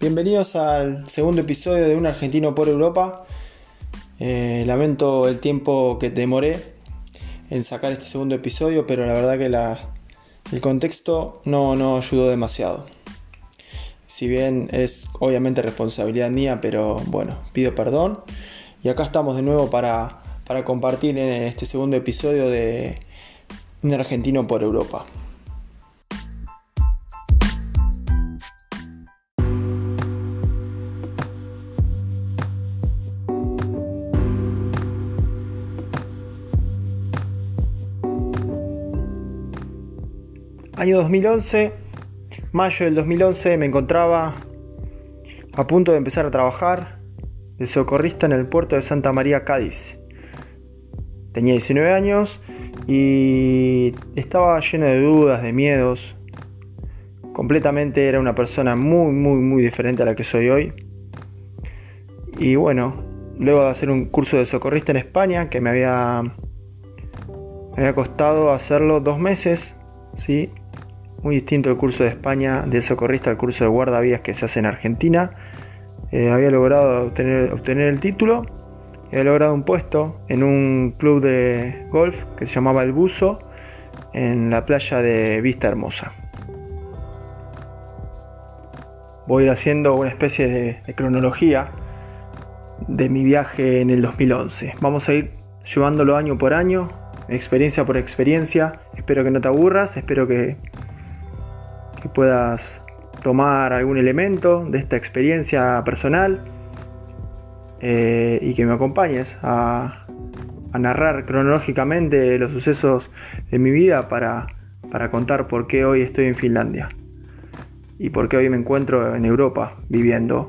Bienvenidos al segundo episodio de Un Argentino por Europa. Eh, lamento el tiempo que demoré en sacar este segundo episodio, pero la verdad que el contexto no, no ayudó demasiado. Si bien es obviamente responsabilidad mía, pero bueno, pido perdón. Y acá estamos de nuevo para, para compartir en este segundo episodio de Un Argentino por Europa. Año 2011, mayo del 2011 me encontraba a punto de empezar a trabajar de socorrista en el puerto de Santa María, Cádiz. Tenía 19 años y estaba lleno de dudas, de miedos. Completamente era una persona muy, muy, muy diferente a la que soy hoy. Y bueno, luego de hacer un curso de socorrista en España, que me había, me había costado hacerlo dos meses, ¿sí? Muy distinto el curso de España de socorrista al curso de guardavías que se hace en Argentina. Eh, había logrado obtener, el título, había logrado un puesto en un club de golf que se llamaba El Buzo en la playa de Vista Hermosa. Voy a ir haciendo una especie de, de cronología de mi viaje en el 2011. Vamos a ir llevándolo año por año, experiencia por experiencia. Espero que no te aburras, espero que que puedas tomar algún elemento de esta experiencia personal eh, y que me acompañes a, narrar cronológicamente los sucesos de mi vida para, para contar por qué hoy estoy en Finlandia y por qué hoy me encuentro en Europa viviendo.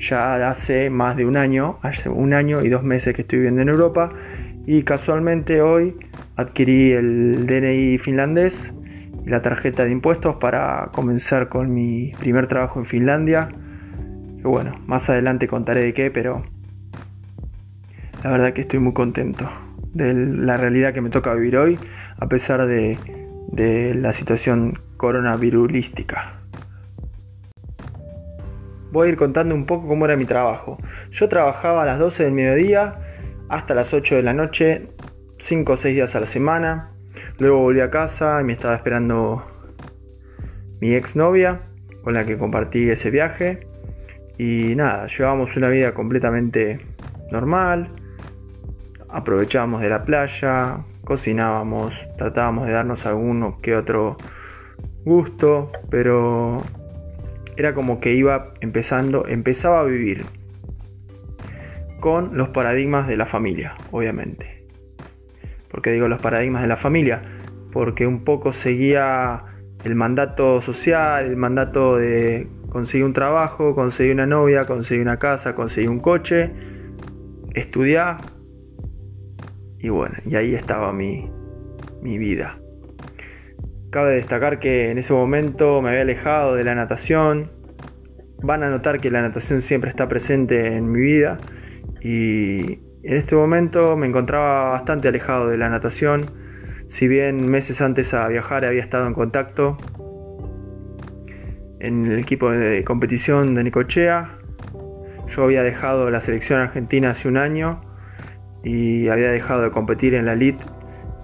Ya hace más de un año, hace un año y dos meses que estoy viviendo en Europa y casualmente hoy adquirí el DNI finlandés la tarjeta de impuestos para comenzar con mi primer trabajo en Finlandia. Bueno, más adelante contaré de qué, pero la verdad que estoy muy contento de la realidad que me toca vivir hoy, a pesar de, de la situación coronavirulística. Voy a ir contando un poco cómo era mi trabajo. Yo trabajaba a las 12 del mediodía hasta las 8 de la noche, 5 o 6 días a la semana. Luego volví a casa y me estaba esperando mi exnovia con la que compartí ese viaje. Y nada, llevábamos una vida completamente normal. Aprovechábamos de la playa, cocinábamos, tratábamos de darnos alguno que otro gusto, pero era como que iba empezando, empezaba a vivir con los paradigmas de la familia, obviamente. ¿Por qué digo los paradigmas de la familia? Porque un poco seguía el mandato social, el mandato de conseguir un trabajo, conseguir una novia, conseguir una casa, conseguir un coche, estudiar. Y bueno, y ahí estaba mi, mi vida. Cabe destacar que en ese momento me había alejado de la natación. Van a notar que la natación siempre está presente en mi vida y en este momento me encontraba bastante alejado de la natación, si bien meses antes a viajar había estado en contacto en el equipo de competición de Nicochea. Yo había dejado la selección argentina hace un año y había dejado de competir en la elite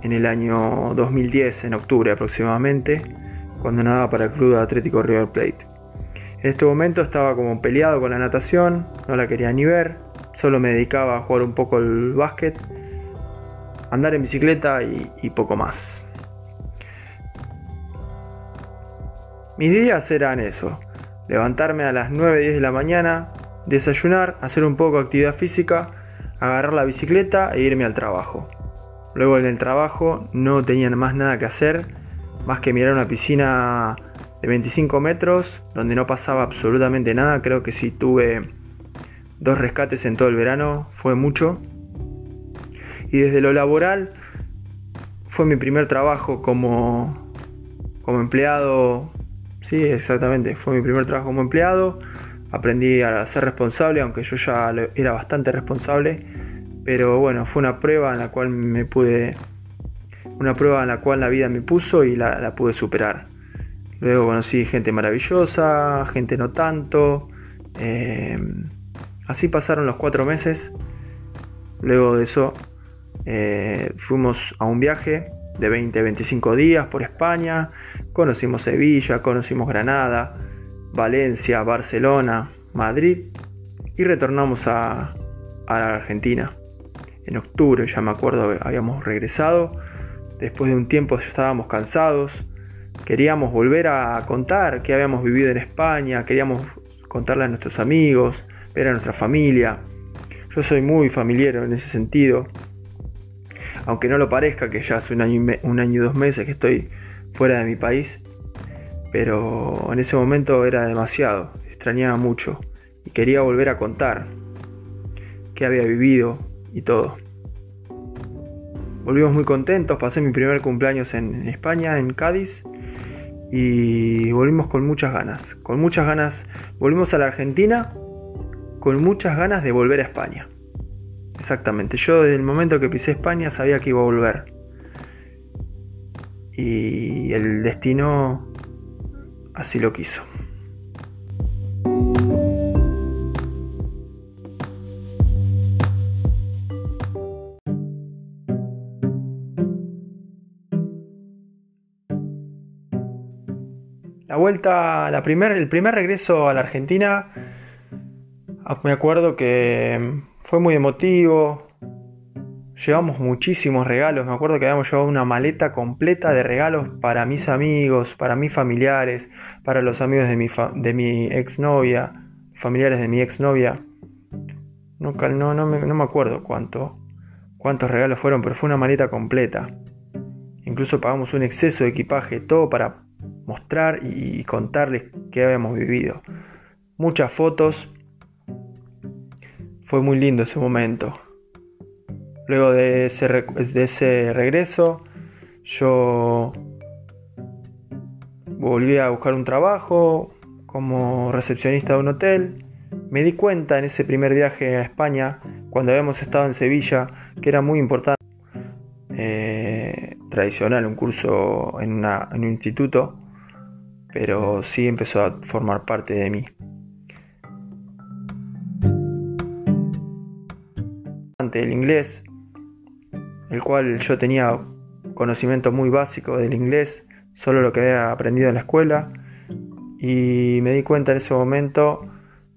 en el año 2010, en octubre aproximadamente, cuando nadaba para el Club Atlético River Plate. En este momento estaba como peleado con la natación, no la quería ni ver, Solo me dedicaba a jugar un poco el básquet, andar en bicicleta y, poco más. Mis días eran eso, levantarme a las 9, 10 de la mañana, desayunar, hacer un poco de actividad física, agarrar la bicicleta e irme al trabajo. Luego en el trabajo no tenía más nada que hacer, más que mirar una piscina de 25 metros, donde no pasaba absolutamente nada, creo que sí tuve dos rescates en todo el verano, fue mucho. Y desde lo laboral fue mi primer trabajo como, como empleado. Sí, exactamente, fue mi primer trabajo como empleado. Aprendí a ser responsable, aunque yo ya era bastante responsable. Pero bueno, fue una prueba en la cual me pude. Una prueba en la cual la vida me puso y la, pude superar. Luego conocí gente maravillosa, gente no tanto Eh, así pasaron los cuatro meses. Luego de eso eh, fuimos a un viaje de 20-25 días por España. Conocimos Sevilla, conocimos Granada, Valencia, Barcelona, Madrid y retornamos a, a Argentina. En octubre, ya me acuerdo, habíamos regresado. Después de un tiempo ya estábamos cansados. Queríamos volver a contar qué habíamos vivido en España. Queríamos contarle a nuestros amigos, ver a nuestra familia. Yo soy muy familiar en ese sentido. Aunque no lo parezca que ya hace un año, y un año y dos meses que estoy fuera de mi país. Pero en ese momento era demasiado. Extrañaba mucho. Y quería volver a contar qué había vivido y todo. Volvimos muy contentos, pasé mi primer cumpleaños en España, en Cádiz, y volvimos con muchas ganas, con muchas ganas, volvimos a la Argentina con muchas ganas de volver a España. Exactamente, yo desde el momento que pisé España sabía que iba a volver. Y el destino así lo quiso. La vuelta, la primer, el primer regreso a la Argentina, me acuerdo que fue muy emotivo. Llevamos muchísimos regalos. Me acuerdo que habíamos llevado una maleta completa de regalos para mis amigos, para mis familiares, para los amigos de mi, de mi exnovia, familiares de mi exnovia. No, no, no, me, no me acuerdo cuánto, cuántos regalos fueron, pero fue una maleta completa. Incluso pagamos un exceso de equipaje, todo para mostrar y contarles qué habíamos vivido. Muchas fotos. Fue muy lindo ese momento. Luego de ese, regreso, yo volví a buscar un trabajo como recepcionista de un hotel. Me di cuenta en ese primer viaje a España, cuando habíamos estado en Sevilla, que era muy importante. Eh, tradicional, un curso en, en un instituto pero sí empezó a formar parte de mí. El inglés, el cual yo tenía conocimiento muy básico del inglés, solo lo que había aprendido en la escuela, y me di cuenta en ese momento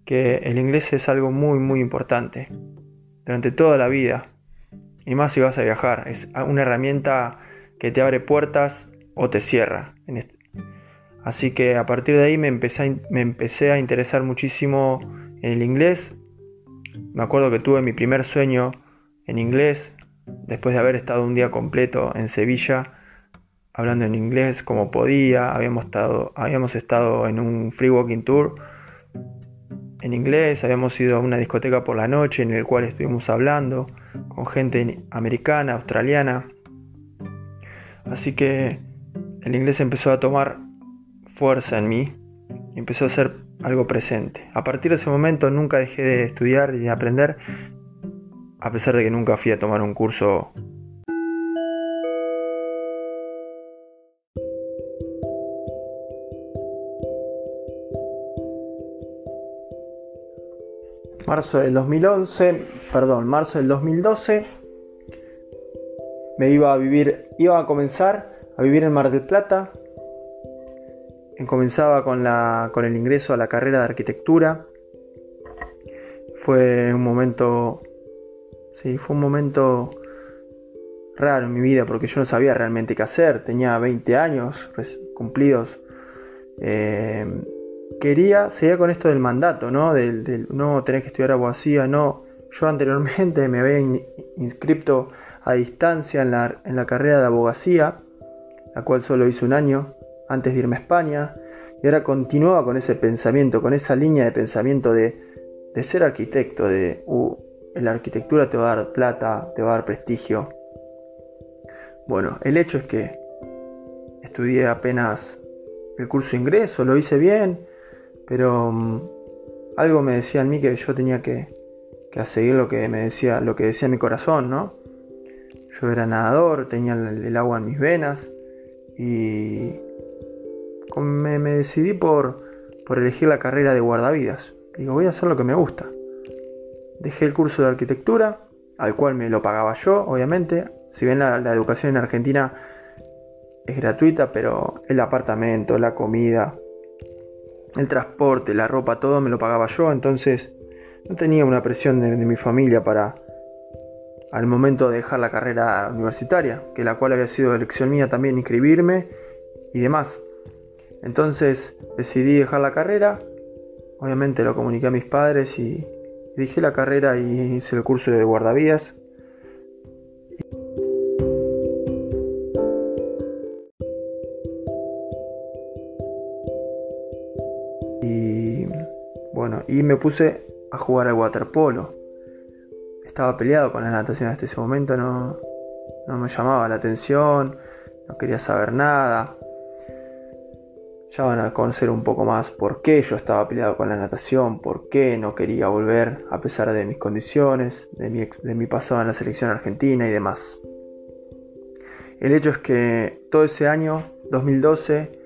que el inglés es algo muy muy importante durante toda la vida, y más si vas a viajar, es una herramienta que te abre puertas o te cierra. Así que a partir de ahí me empecé a interesar muchísimo en el inglés. Me acuerdo que tuve mi primer sueño en inglés después de haber estado un día completo en Sevilla hablando en inglés como podía. Habíamos estado, habíamos estado en un free walking tour en inglés, habíamos ido a una discoteca por la noche en el cual estuvimos hablando con gente americana, australiana. Así que el inglés empezó a tomar fuerza en mí empezó a ser algo presente. A partir de ese momento nunca dejé de estudiar y de aprender, a pesar de que nunca fui a tomar un curso marzo del 2011, perdón, marzo del 2012, me iba a vivir, iba a comenzar a vivir en Mar del Plata, comenzaba con, la, con el ingreso a la carrera de arquitectura. Fue un momento, sí, fue un momento raro en mi vida porque yo no sabía realmente qué hacer. Tenía 20 años cumplidos. Eh, quería, seguir con esto del mandato, ¿no? Del, no tener que estudiar abogacía, no. Yo anteriormente me había inscrito a distancia en la, en la carrera de abogacía, la cual solo hice un año antes de irme a España, y ahora continuaba con ese pensamiento, con esa línea de pensamiento de, ser arquitecto, de la arquitectura te va a dar plata, te va a dar prestigio. Bueno, el hecho es que estudié apenas el curso de ingreso, lo hice bien, pero mm, algo me decía en mí que yo tenía que, que seguir lo que me decía, lo que decía mi corazón, ¿no? Yo era nadador, tenía el agua en mis venas y me, decidí por, elegir la carrera de guardavidas. Digo, voy a hacer lo que me gusta. Dejé el curso de arquitectura, al cual me lo pagaba yo, obviamente. Si bien la, educación en Argentina es gratuita, pero el apartamento, la comida, el transporte, la ropa, todo me lo pagaba yo. Entonces no tenía una presión de, de mi familia para al momento de dejar la carrera universitaria, que la cual había sido elección mía también inscribirme y demás. Entonces decidí dejar la carrera, obviamente lo comuniqué a mis padres y dejé la carrera y hice el curso de guardavías. Y bueno, y me puse a jugar al waterpolo. Estaba peleado con la natación hasta ese momento, no, no me llamaba la atención, no quería saber nada. Ya van a conocer un poco más por qué yo estaba peleado con la natación, por qué no quería volver a pesar de mis condiciones, de mi, pasado en la selección argentina y demás. El hecho es que todo ese año, 2012,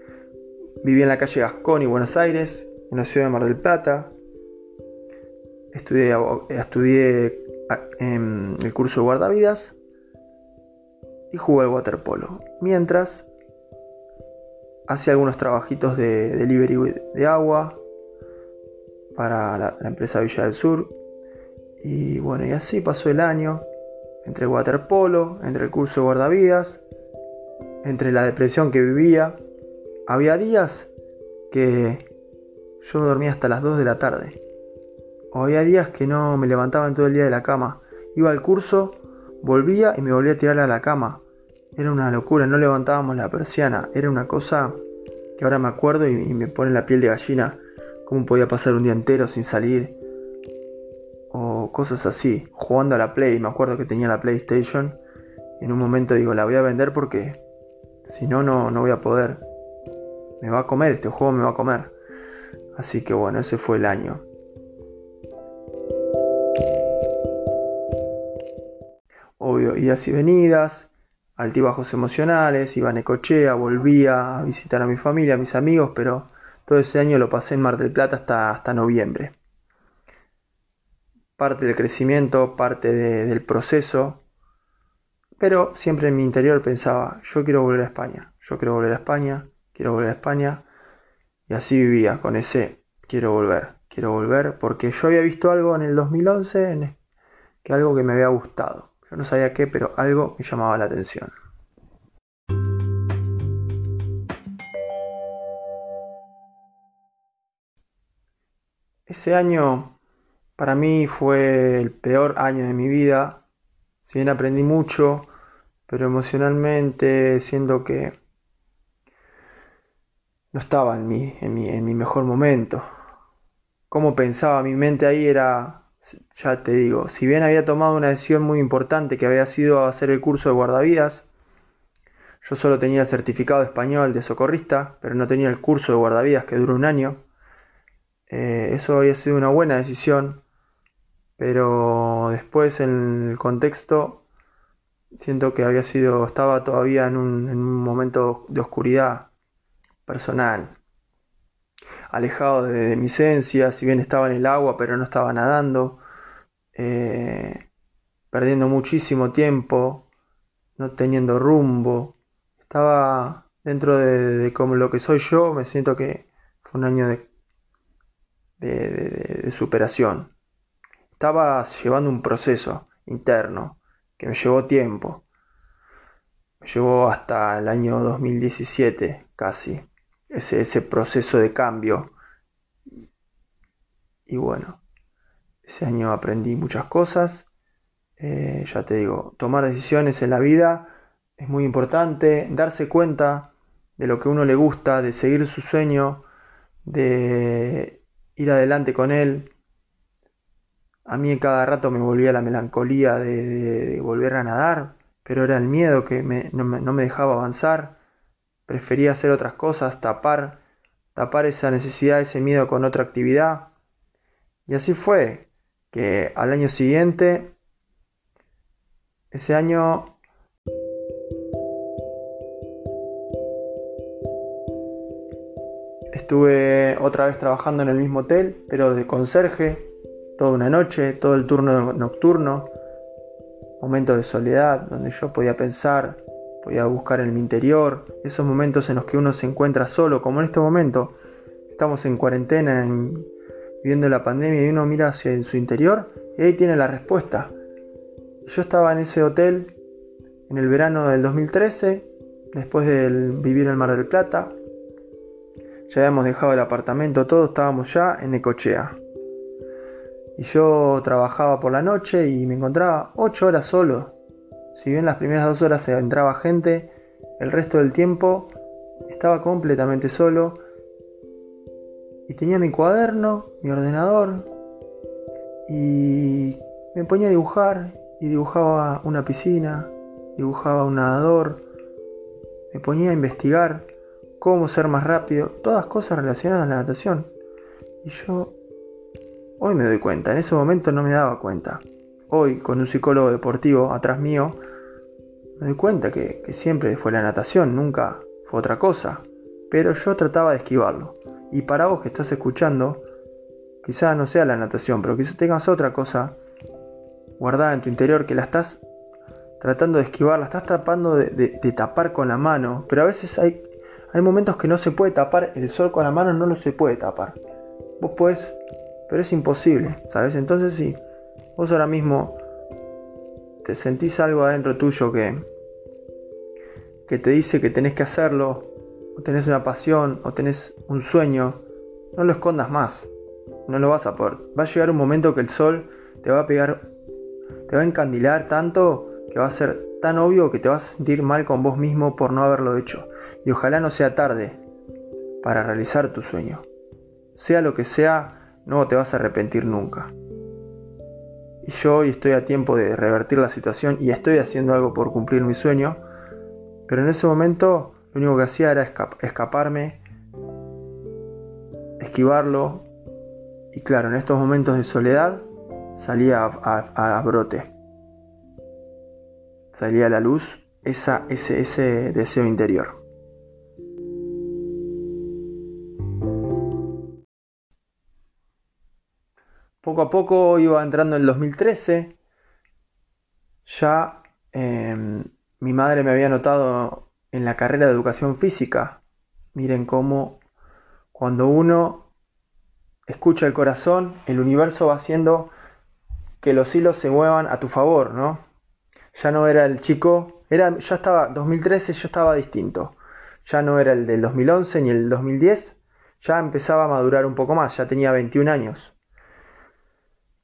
viví en la calle Gascón y Buenos Aires, en la ciudad de Mar del Plata. Estudié, estudié en el curso de guardavidas y jugué al waterpolo. Mientras hacía algunos trabajitos de delivery de agua para la, empresa Villa del Sur. Y bueno, y así pasó el año, entre el waterpolo, entre el curso de guardavidas, entre la depresión que vivía. Había días que yo dormía hasta las 2 de la tarde. O había días que no me levantaba en todo el día de la cama. Iba al curso, volvía y me volvía a tirar a la cama. Era una locura, no levantábamos la persiana. Era una cosa que ahora me acuerdo y, me pone la piel de gallina. Cómo podía pasar un día entero sin salir. O cosas así. Jugando a la Play. Me acuerdo que tenía la PlayStation. En un momento digo, la voy a vender porque si no, no, no voy a poder. Me va a comer, este juego me va a comer. Así que bueno, ese fue el año. Obvio, idas y venidas, altibajos emocionales, iba a Necochea, volvía a visitar a mi familia, a mis amigos, pero todo ese año lo pasé en Mar del Plata hasta, hasta noviembre. Parte del crecimiento, parte del proceso, pero siempre en mi interior pensaba, yo quiero volver a España, yo quiero volver a España, quiero volver a España, y así vivía con ese quiero volver, quiero volver, porque yo había visto algo en el 2011, que algo que me había gustado no sabía qué, pero algo me llamaba la atención. Ese año para mí fue el peor año de mi vida. Si bien aprendí mucho, pero emocionalmente siento que no estaba en mi, en mi, en mi mejor momento. Cómo pensaba mi mente ahí era ya te digo, si bien había tomado una decisión muy importante que había sido hacer el curso de guardavidas, yo solo tenía el certificado español de socorrista, pero no tenía el curso de guardavidas que dura un año. Eh, eso había sido una buena decisión, pero después en el contexto siento que había sido, estaba todavía en un, en un momento de oscuridad personal alejado de, mi esencia, si bien estaba en el agua, pero no estaba nadando, eh, perdiendo muchísimo tiempo, no teniendo rumbo. Estaba dentro de, como lo que soy yo, me siento que fue un año de, de superación. Estaba llevando un proceso interno que me llevó tiempo. Me llevó hasta el año 2017 casi ese, proceso de cambio. Y bueno, ese año aprendí muchas cosas. Eh, ya te digo, tomar decisiones en la vida es muy importante, darse cuenta de lo que uno le gusta, de seguir su sueño, de ir adelante con él. A mí cada rato me volvía la melancolía de, volver a nadar, pero era el miedo que no me dejaba avanzar prefería hacer otras cosas, tapar, tapar esa necesidad, ese miedo con otra actividad. Y así fue, que al año siguiente, ese año Estuve otra vez trabajando en el mismo hotel, pero de conserje, toda una noche, todo el turno nocturno, momentos de soledad donde yo podía pensar, podía buscar en mi interior, esos momentos en los que uno se encuentra solo, como en este momento, estamos en cuarentena, viviendo la pandemia y uno mira hacia su interior y ahí tiene la respuesta. Yo estaba en ese hotel en el verano del 2013, después de vivir en el Mar del Plata. Ya habíamos dejado el apartamento, todos estábamos ya en Ecochea. Y yo trabajaba por la noche y me encontraba 8 horas solo. Si bien las primeras dos horas entraba gente, el resto del tiempo estaba completamente solo. Y tenía mi cuaderno, mi ordenador. Y me ponía a dibujar y dibujaba una piscina, dibujaba un nadador, me ponía a investigar cómo ser más rápido, todas cosas relacionadas a la natación. Y yo hoy me doy cuenta, en ese momento no me daba cuenta. Hoy, con un psicólogo deportivo atrás mío, me doy cuenta que, siempre fue la natación, nunca fue otra cosa. Pero yo trataba de esquivarlo. Y para vos que estás escuchando, quizás no sea la natación, pero quizás tengas otra cosa guardada en tu interior que la estás tratando de esquivar, la estás tapando de, tapar con la mano, pero a veces hay, momentos que no se puede tapar, el sol con la mano no lo se puede tapar. Vos podés, pero es imposible, ¿sabes? Entonces si vos ahora mismo te sentís algo adentro tuyo que, que te dice que tenés que hacerlo, o tenés una pasión, o tenés un sueño, no lo escondas más, no lo vas a poder. Va a llegar un momento que el sol te va a pegar, te va a encandilar tanto que va a ser tan obvio que te vas a sentir mal con vos mismo por no haberlo hecho. Y ojalá no sea tarde para realizar tu sueño. Sea lo que sea, no te vas a arrepentir nunca. Y yo hoy estoy a tiempo de revertir la situación y estoy haciendo algo por cumplir mi sueño. Pero en ese momento lo único que hacía era escaparme, esquivarlo. Y claro, en estos momentos de soledad salía a brote salía a la luz esa, ese, ese deseo interior. Poco a poco iba entrando en el 2013, ya em, mi madre me había notado en la carrera de educación física. Miren cómo cuando uno escucha el corazón, el universo va haciendo que los hilos se muevan a tu favor, ¿no? ya no era el chico, era, ya estaba, 2013 ya estaba distinto, ya no era el del 2011 ni el 2010, ya empezaba a madurar un poco más, ya tenía 21 años.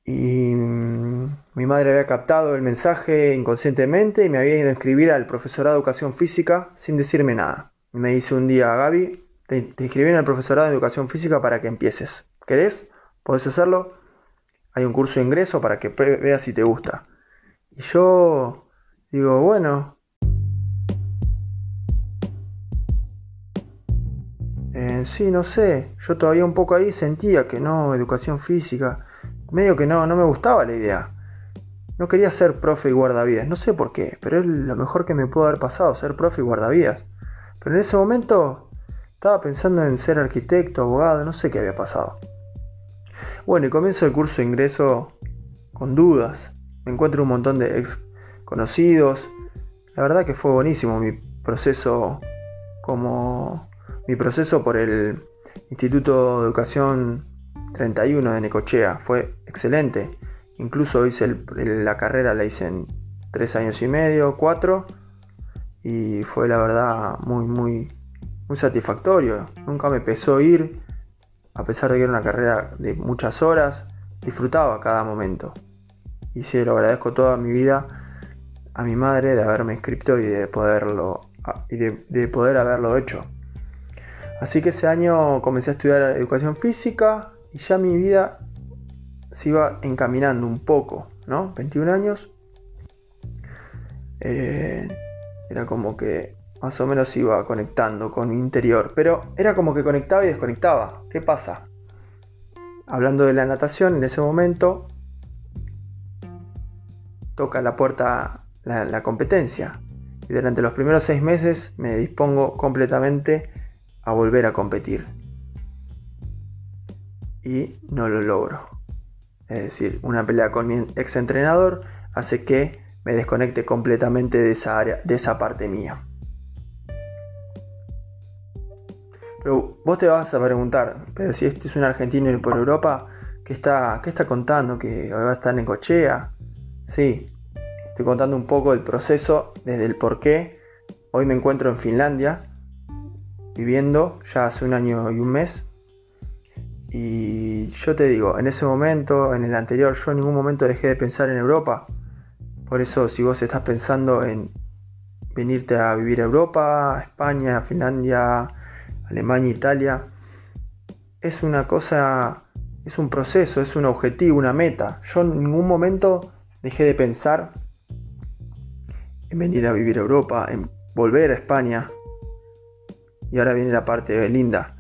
Y mm, mi madre había captado el mensaje inconscientemente y me había ido a inscribir al profesorado de educación física sin decirme nada. me dice un día, Gaby, te, te inscribí en el profesorado de educación física para que empieces. ¿Querés? ¿Podés hacerlo? Hay un curso de ingreso para que veas si te gusta. Y yo digo, bueno. Eh, sí, no sé. Yo todavía un poco ahí sentía que no, educación física. Medio que no, no me gustaba la idea. No quería ser profe y guardavidas. No sé por qué, pero es lo mejor que me pudo haber pasado, ser profe y guardavidas. Pero en ese momento estaba pensando en ser arquitecto, abogado, no sé qué había pasado. Bueno, y comienzo el curso de ingreso con dudas me encuentro un montón de ex conocidos. La verdad que fue buenísimo mi proceso como mi proceso por el Instituto de Educación 31 de Necochea. Fue excelente. Incluso hice la carrera, la hice en tres años y medio, cuatro. Y fue la verdad muy, muy, muy satisfactorio. Nunca me pesó ir, a pesar de que era una carrera de muchas horas. Disfrutaba cada momento y se lo agradezco toda mi vida a mi madre de haberme inscrito y de poderlo y de, poder haberlo hecho. Así que ese año comencé a estudiar educación física y ya mi vida se iba encaminando un poco, ¿no? 21 años. Eh, era como que más o menos iba conectando con mi interior, pero era como que conectaba y desconectaba. ¿Qué pasa? Hablando de la natación, en ese momento toca la puerta la, competencia. Y durante los primeros seis meses me dispongo completamente a volver a competir. Y no lo logro. Es decir, una pelea con mi ex entrenador hace que me desconecte completamente de esa área, de esa parte mía. Pero vos te vas a preguntar, pero si este es un argentino y por Europa, ¿qué está, qué está contando? ¿Que va a estar en Cochea? Sí, estoy contando un poco el proceso desde el por qué. Hoy me encuentro en Finlandia, viviendo ya hace un año y un mes. Y yo te digo, en ese momento, en el anterior, yo en ningún momento dejé de pensar en Europa. Por eso, si vos estás pensando en venirte a vivir a Europa, España, Finlandia, Alemania, Italia, es una cosa, es un proceso, es un objetivo, una meta. Yo en ningún momento dejé de pensar en venir a vivir a Europa, en volver a España. Y ahora viene la parte linda.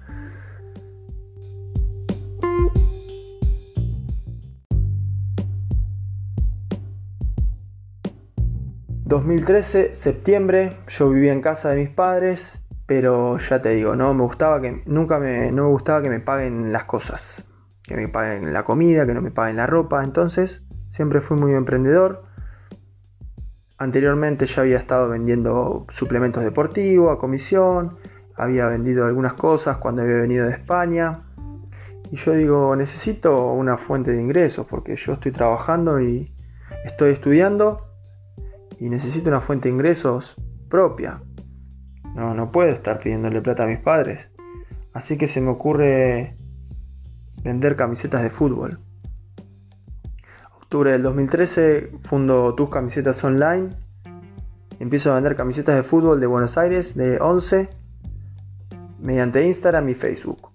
2013, septiembre, yo vivía en casa de mis padres, pero ya te digo, no me gustaba que nunca me, no me gustaba que me paguen las cosas, que me paguen la comida, que no me paguen la ropa, entonces siempre fui muy emprendedor. Anteriormente ya había estado vendiendo suplementos deportivos a comisión, había vendido algunas cosas cuando había venido de España. Y yo digo, necesito una fuente de ingresos porque yo estoy trabajando y estoy estudiando y necesito una fuente de ingresos propia. No, no puedo estar pidiéndole plata a mis padres. Así que se me ocurre vender camisetas de fútbol. Octubre del 2013 fundo Tus Camisetas Online. Empiezo a vender camisetas de fútbol de Buenos Aires de 11 mediante Instagram y Facebook.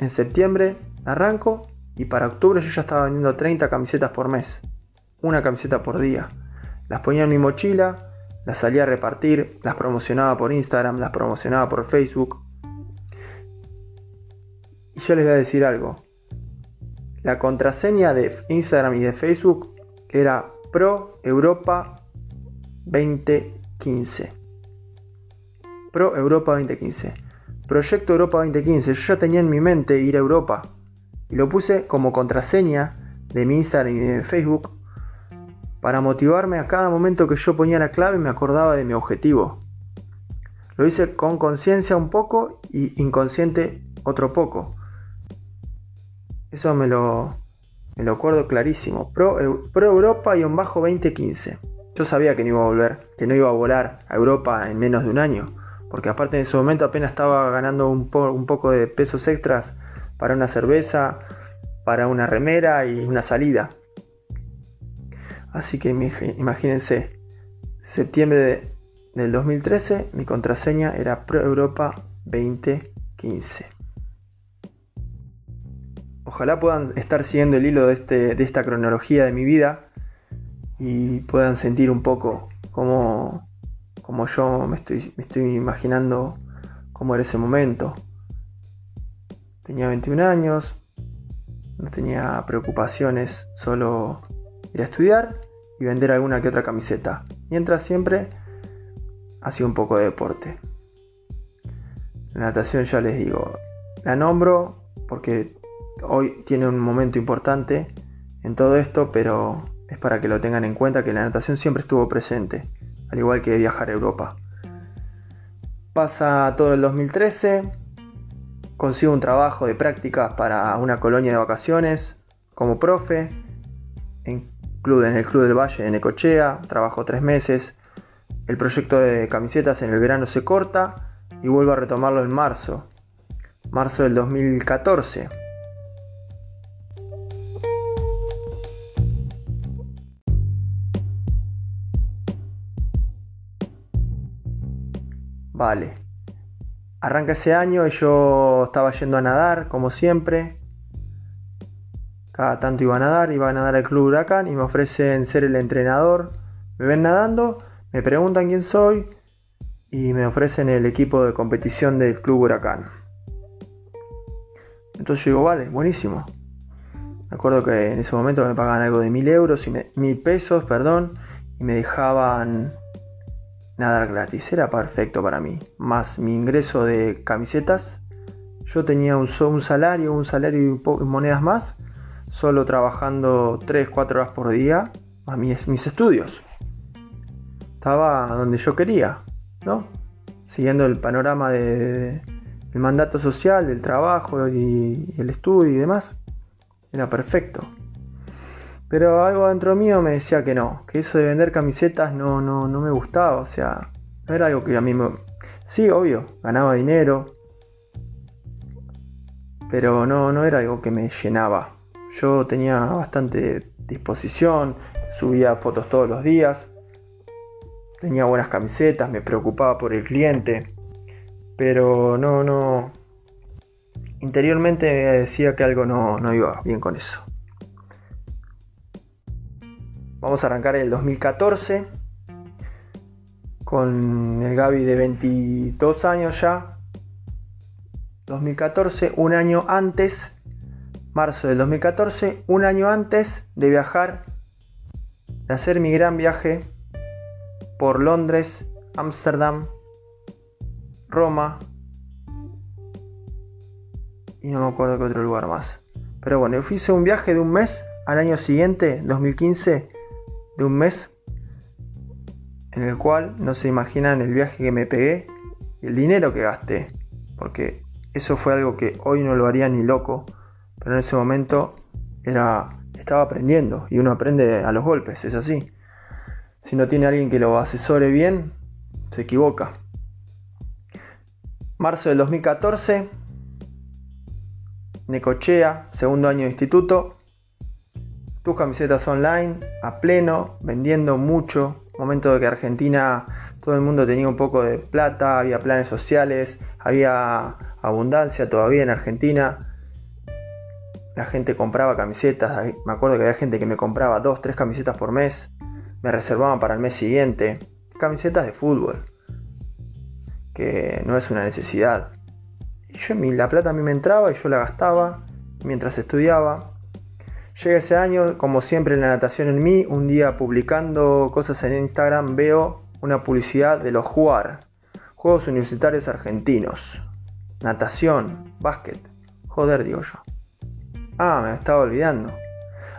En septiembre arranco y para octubre yo ya estaba vendiendo 30 camisetas por mes. Una camiseta por día. Las ponía en mi mochila, las salía a repartir, las promocionaba por Instagram, las promocionaba por Facebook. Y yo les voy a decir algo. La contraseña de Instagram y de Facebook era Pro Europa 2015. Pro Europa 2015. Proyecto Europa 2015. Yo ya tenía en mi mente ir a Europa. Y lo puse como contraseña de mi Instagram y de Facebook para motivarme a cada momento que yo ponía la clave me acordaba de mi objetivo. Lo hice con conciencia un poco y inconsciente otro poco. Eso me lo, me lo acuerdo clarísimo. Pro, Europa y un bajo 2015. Yo sabía que no iba a volver, que no iba a volar a Europa en menos de un año. Porque aparte en ese momento apenas estaba ganando un poco de pesos extras para una cerveza, para una remera y una salida. Así que imagínense, septiembre del 2013, mi contraseña era Pro Europa 2015. Ojalá puedan estar siguiendo el hilo de, este, de esta cronología de mi vida y puedan sentir un poco cómo, yo me estoy, me estoy imaginando cómo era ese momento. Tenía 21 años, no tenía preocupaciones, solo a estudiar y vender alguna que otra camiseta. Mientras siempre hacía un poco de deporte. La natación ya les digo, la nombro porque hoy tiene un momento importante en todo esto, pero es para que lo tengan en cuenta que la natación siempre estuvo presente, al igual que viajar a Europa. Pasa todo el 2013, consigo un trabajo de prácticas para una colonia de vacaciones como profe en en el Club del Valle en Ecochea, trabajo tres meses. El proyecto de camisetas en el verano se corta y vuelvo a retomarlo en marzo, marzo del 2014. Vale. Arranca ese año y yo estaba yendo a nadar, como siempre. Cada tanto iba a nadar, iba a nadar al Club Huracán y me ofrecen ser el entrenador. Me ven nadando, me preguntan quién soy y me ofrecen el equipo de competición del Club Huracán. Entonces yo digo, vale, buenísimo. Me acuerdo que en ese momento me pagaban algo de mil euros y mil pesos, perdón, y me dejaban nadar gratis. Era perfecto para mí. Más mi ingreso de camisetas, yo tenía un, un salario, un salario y monedas más, solo trabajando 3, 4 horas por día a mis, mis estudios. Estaba donde yo quería, ¿no? Siguiendo el panorama del de, mandato social, del trabajo y, el estudio y demás. Era perfecto. Pero algo dentro mío me decía que no, que eso de vender camisetas no, no, no me gustaba, o sea, no era algo que a mí me... Sí, obvio, ganaba dinero, pero no, no era algo que me llenaba. Yo tenía bastante disposición, subía fotos todos los días, tenía buenas camisetas, me preocupaba por el cliente, pero no, no... Interiormente decía que algo no, no iba bien con eso. Vamos a arrancar el 2014 con el Gaby de 22 años ya. 2014, un año antes, marzo del 2014, un año antes de viajar, de hacer mi gran viaje por Londres, Ámsterdam, Roma y no me acuerdo qué otro lugar más. Pero bueno, yo hice un viaje de un mes al año siguiente, 2015, de un mes en el cual no se imaginan el viaje que me pegué y el dinero que gasté, porque eso fue algo que hoy no lo haría ni loco, pero en ese momento era estaba aprendiendo y uno aprende a los golpes, es así. Si no tiene alguien que lo asesore bien, se equivoca. Marzo del 2014, Necochea, segundo año de instituto, tus camisetas online a pleno, vendiendo mucho. Momento de que Argentina, todo el mundo tenía un poco de plata, había planes sociales, había abundancia todavía en Argentina. La gente compraba camisetas, me acuerdo que había gente que me compraba dos, tres camisetas por mes, me reservaban para el mes siguiente. Camisetas de fútbol, que no es una necesidad. Y yo, la plata a mí me entraba y yo la gastaba mientras estudiaba. Llega ese año, como siempre la natación en mí, un día publicando cosas en Instagram veo una publicidad de los JUAR, Juegos Universitarios Argentinos. Natación, básquet. Joder, digo yo. Ah, me estaba olvidando.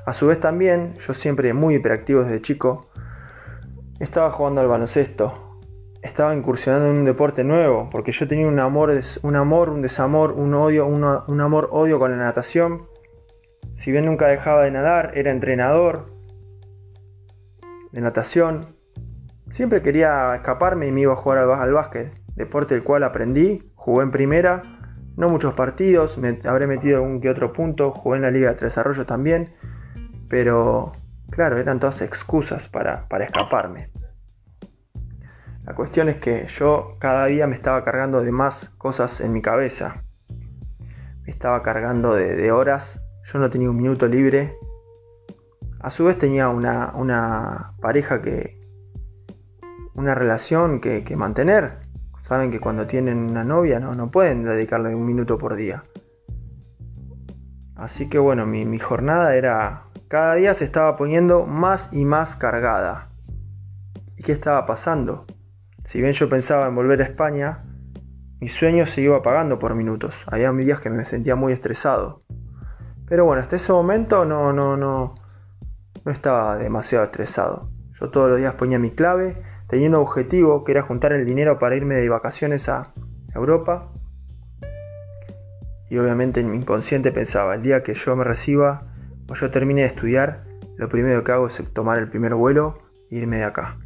A su vez también, yo siempre muy hiperactivo desde chico, estaba jugando al baloncesto. Estaba incursionando en un deporte nuevo, porque yo tenía un amor, un amor, un desamor, un odio, un amor-odio con la natación si bien nunca dejaba de nadar, era entrenador de natación. Siempre quería escaparme y me iba a jugar al, básquet, deporte el cual aprendí, jugué en primera, no muchos partidos, me habré metido algún que otro punto, jugué en la Liga de Desarrollo también, pero claro, eran todas excusas para, escaparme. La cuestión es que yo cada día me estaba cargando de más cosas en mi cabeza. Me estaba cargando de horas yo no tenía un minuto libre. A su vez tenía una, pareja que... Una relación que, mantener. Saben que cuando tienen una novia no, no pueden dedicarle un minuto por día. Así que bueno, mi, mi jornada era... Cada día se estaba poniendo más y más cargada. ¿Y qué estaba pasando? Si bien yo pensaba en volver a España, mi sueño se iba apagando por minutos. Había días que me sentía muy estresado. Pero bueno, hasta ese momento no, no, no, no estaba demasiado estresado. Yo todos los días ponía mi clave, un objetivo que era juntar el dinero para irme de vacaciones a Europa. Y obviamente en mi inconsciente pensaba, el día que yo me reciba o yo termine de estudiar, lo primero que hago es tomar el primer vuelo e irme de acá.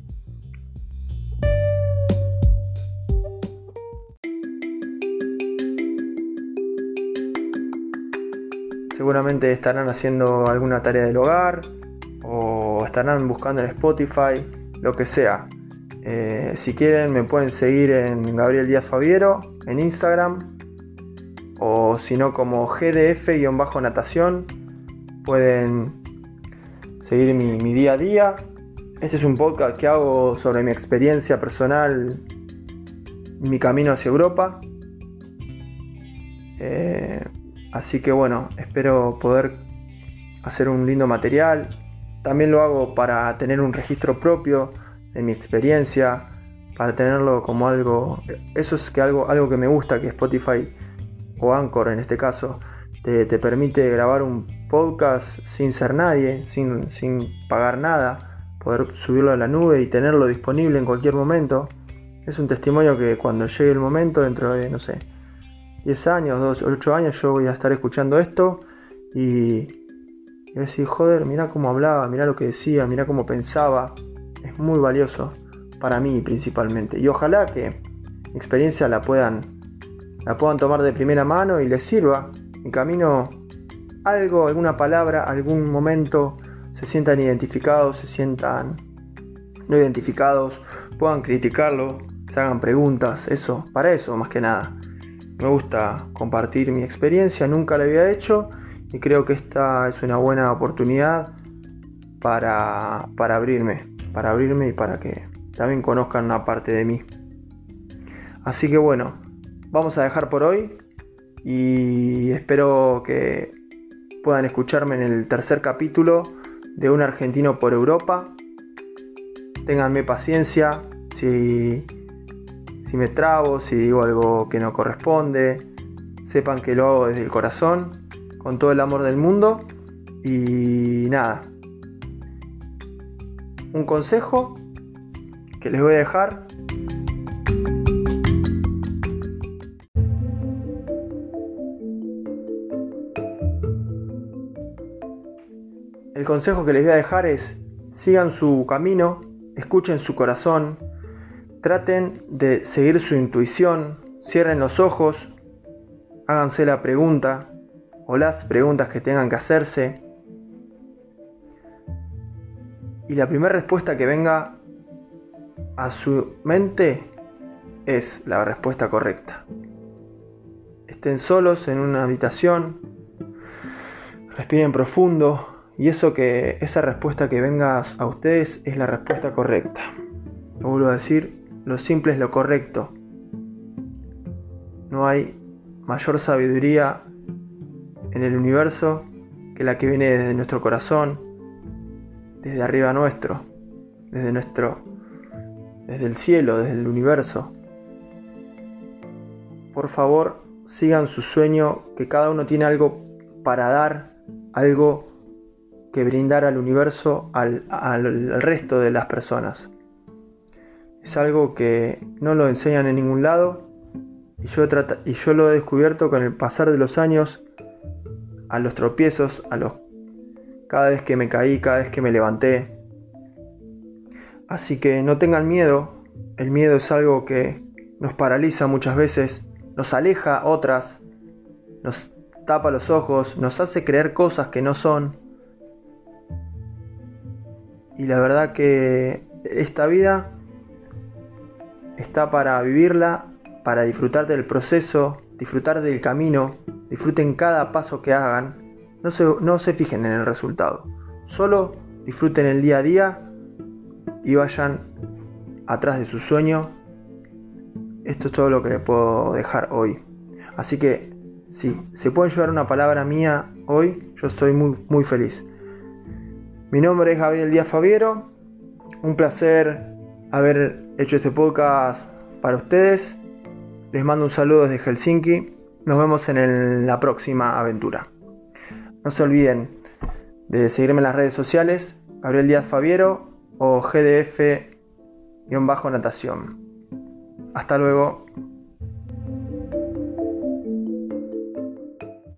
seguramente estarán haciendo alguna tarea del hogar o estarán buscando en Spotify, lo que sea. Eh, si quieren me pueden seguir en Gabriel Díaz Fabiero en Instagram o si no como GDF-natación pueden seguir mi, día a día. Este es un podcast que hago sobre mi experiencia personal, mi camino hacia Europa. Eh, Así que bueno, espero poder hacer un lindo material. También lo hago para tener un registro propio de mi experiencia, para tenerlo como algo, eso es que algo, algo que me gusta, que Spotify o Anchor en este caso, te, permite grabar un podcast sin ser nadie, sin, sin pagar nada, poder subirlo a la nube y tenerlo disponible en cualquier momento. Es un testimonio que cuando llegue el momento, dentro de, no sé, 10 años, 2, 8 años, yo voy a estar escuchando esto y, y decir, joder, mira cómo hablaba, mira lo que decía, mira cómo pensaba. Es muy valioso para mí principalmente. Y ojalá que mi experiencia la puedan, la puedan tomar de primera mano y les sirva. En camino algo, alguna palabra, algún momento, se sientan identificados, se sientan no identificados, puedan criticarlo, se hagan preguntas, eso, para eso más que nada. Me gusta compartir mi experiencia, nunca lo había hecho y creo que esta es una buena oportunidad para, para abrirme, para abrirme y para que también conozcan una parte de mí. Así que bueno, vamos a dejar por hoy y espero que puedan escucharme en el tercer capítulo de Un argentino por Europa. Ténganme paciencia si, si me trabo, si digo algo que no corresponde. Sepan que lo hago desde el corazón, con todo el amor del mundo. Y nada. Un consejo que les voy a dejar. El consejo que les voy a dejar es sigan su camino, escuchen su corazón, traten de seguir su intuición, cierren los ojos, háganse la pregunta o las preguntas que tengan que hacerse. Y la primera respuesta que venga a su mente es la respuesta correcta. Estén solos en una habitación, respiren profundo y eso que esa respuesta que venga a ustedes es la respuesta correcta. Lo vuelvo a decir, lo simple es lo correcto. No hay mayor sabiduría en el universo que la que viene desde nuestro corazón, desde arriba nuestro, desde nuestro desde el cielo, desde el universo. Por favor, sigan su sueño, que cada uno tiene algo para dar, algo que brindar al universo, al, resto de las personas. Es algo que no lo enseñan en ningún lado y yo, y yo lo he descubierto con el pasar de los años, a los tropiezos, a los cada vez que me caí, cada vez que me levanté, Así que no tengan miedo, el miedo es algo que nos paraliza muchas veces, nos aleja otras, nos tapa los ojos, nos hace creer cosas que no son. Y la verdad que esta vida está para vivirla, para disfrutar del proceso, disfrutar del camino, disfruten cada paso que hagan, no se, fijen en el resultado, solo disfruten el día a día y vayan atrás de su sueño. Esto es todo lo que le puedo dejar hoy. Así que si se puede llevar una palabra mía hoy, yo estoy muy, muy feliz. Mi nombre es Gabriel Díaz Fabiero. Un placer haber hecho este podcast para ustedes. Les mando un saludo desde Helsinki. Nos vemos en la próxima aventura. No se olviden de seguirme en las redes sociales. Gabriel Díaz Fabiero o GDF-natación. Hasta luego.